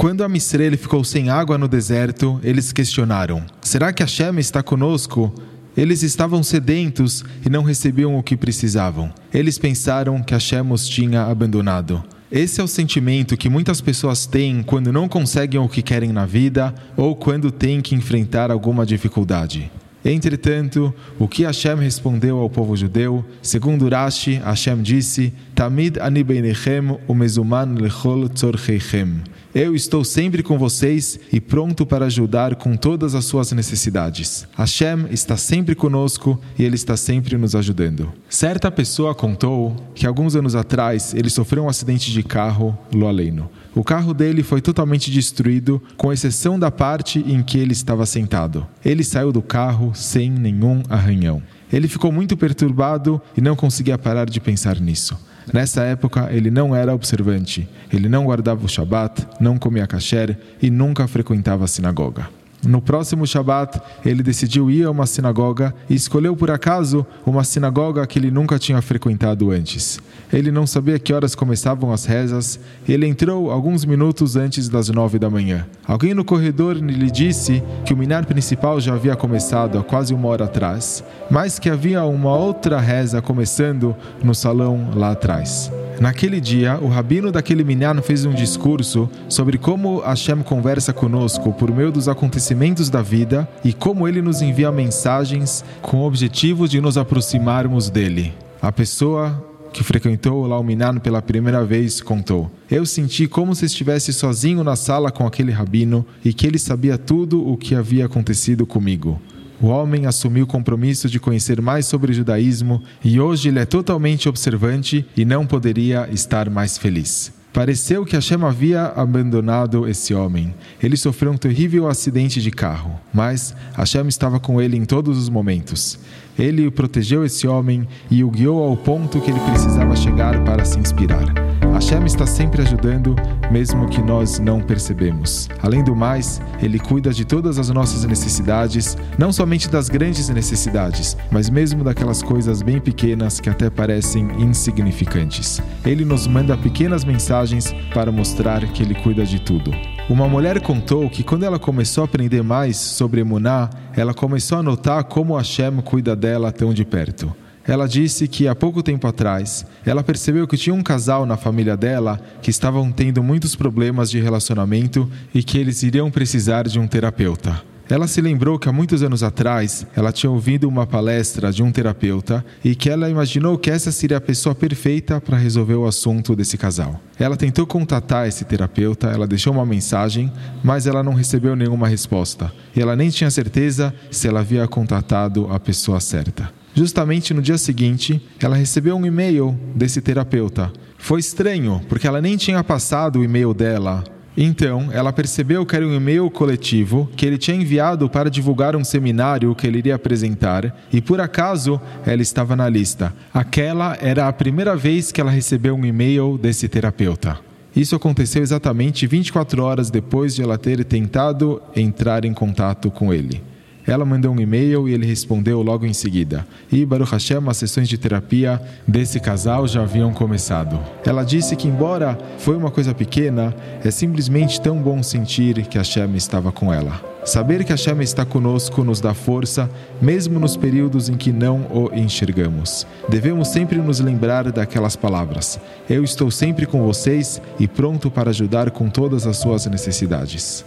Quando a Misrele ficou sem água no deserto, eles questionaram: Será que Hashem está conosco? Eles estavam sedentos e não recebiam o que precisavam. Eles pensaram que Hashem os tinha abandonado. Esse é o sentimento que muitas pessoas têm quando não conseguem o que querem na vida ou quando têm que enfrentar alguma dificuldade. Entretanto, o que Hashem respondeu ao povo judeu, segundo Rashi, Hashem disse: Tamid ani beinechem umezuman lechol tzorcheichem. Eu estou sempre com vocês e pronto para ajudar com todas as suas necessidades. Hashem está sempre conosco e Ele está sempre nos ajudando. Certa pessoa contou que alguns anos atrás ele sofreu um acidente de carro no. O carro dele foi totalmente destruído, com exceção da parte em que ele estava sentado. Ele saiu do carro sem nenhum arranhão. Ele ficou muito perturbado e não conseguia parar de pensar nisso. Nessa época, ele não era observante, ele não guardava o Shabat, não comia kasher e nunca frequentava a sinagoga. No próximo Shabat, ele decidiu ir a uma sinagoga e escolheu por acaso uma sinagoga que ele nunca tinha frequentado antes. Ele não sabia que horas começavam as rezas. Ele entrou alguns minutos antes das nove da manhã. Alguém no corredor lhe disse que o minar principal já havia começado há quase uma hora atrás, mas que havia uma outra reza começando no salão lá atrás. Naquele dia, o rabino daquele minyan fez um discurso sobre como Hashem conversa conosco por meio dos acontecimentos da vida e como ele nos envia mensagens com o objetivo de nos aproximarmos dele. A pessoa que frequentou lá o Minan pela primeira vez contou: Eu senti como se estivesse sozinho na sala com aquele rabino e que ele sabia tudo o que havia acontecido comigo. O homem assumiu o compromisso de conhecer mais sobre o judaísmo e hoje ele é totalmente observante e não poderia estar mais feliz. Pareceu que Hashem havia abandonado esse homem. Ele sofreu um terrível acidente de carro, mas Hashem estava com ele em todos os momentos. Ele protegeu esse homem e o guiou ao ponto que ele precisava chegar para se inspirar. Hashem está sempre ajudando, mesmo que nós não percebemos. Além do mais, Ele cuida de todas as nossas necessidades, não somente das grandes necessidades, mas mesmo daquelas coisas bem pequenas que até parecem insignificantes. Ele nos manda pequenas mensagens para mostrar que Ele cuida de tudo. Uma mulher contou que quando ela começou a aprender mais sobre Emuná, ela começou a notar como Hashem cuida dela tão de perto. Ela disse que há pouco tempo atrás ela percebeu que tinha um casal na família dela que estavam tendo muitos problemas de relacionamento e que eles iriam precisar de um terapeuta. Ela se lembrou que há muitos anos atrás ela tinha ouvido uma palestra de um terapeuta e que ela imaginou que essa seria a pessoa perfeita para resolver o assunto desse casal. Ela tentou contatar esse terapeuta, ela deixou uma mensagem, mas ela não recebeu nenhuma resposta e ela nem tinha certeza se ela havia contatado a pessoa certa. Justamente no dia seguinte, ela recebeu um e-mail desse terapeuta. Foi estranho, porque ela nem tinha passado o e-mail dela. Então, ela percebeu que era um e-mail coletivo que ele tinha enviado para divulgar um seminário que ele iria apresentar, e por acaso ela estava na lista. Aquela era a primeira vez que ela recebeu um e-mail desse terapeuta. Isso aconteceu exatamente 24 horas depois de ela ter tentado entrar em contato com ele. Ela mandou um e-mail e ele respondeu logo em seguida. E Baruch Hashem, as sessões de terapia desse casal já haviam começado. Ela disse que, embora foi uma coisa pequena, é simplesmente tão bom sentir que Hashem estava com ela. Saber que Hashem está conosco nos dá força, mesmo nos períodos em que não o enxergamos. Devemos sempre nos lembrar daquelas palavras: Eu estou sempre com vocês e pronto para ajudar com todas as suas necessidades.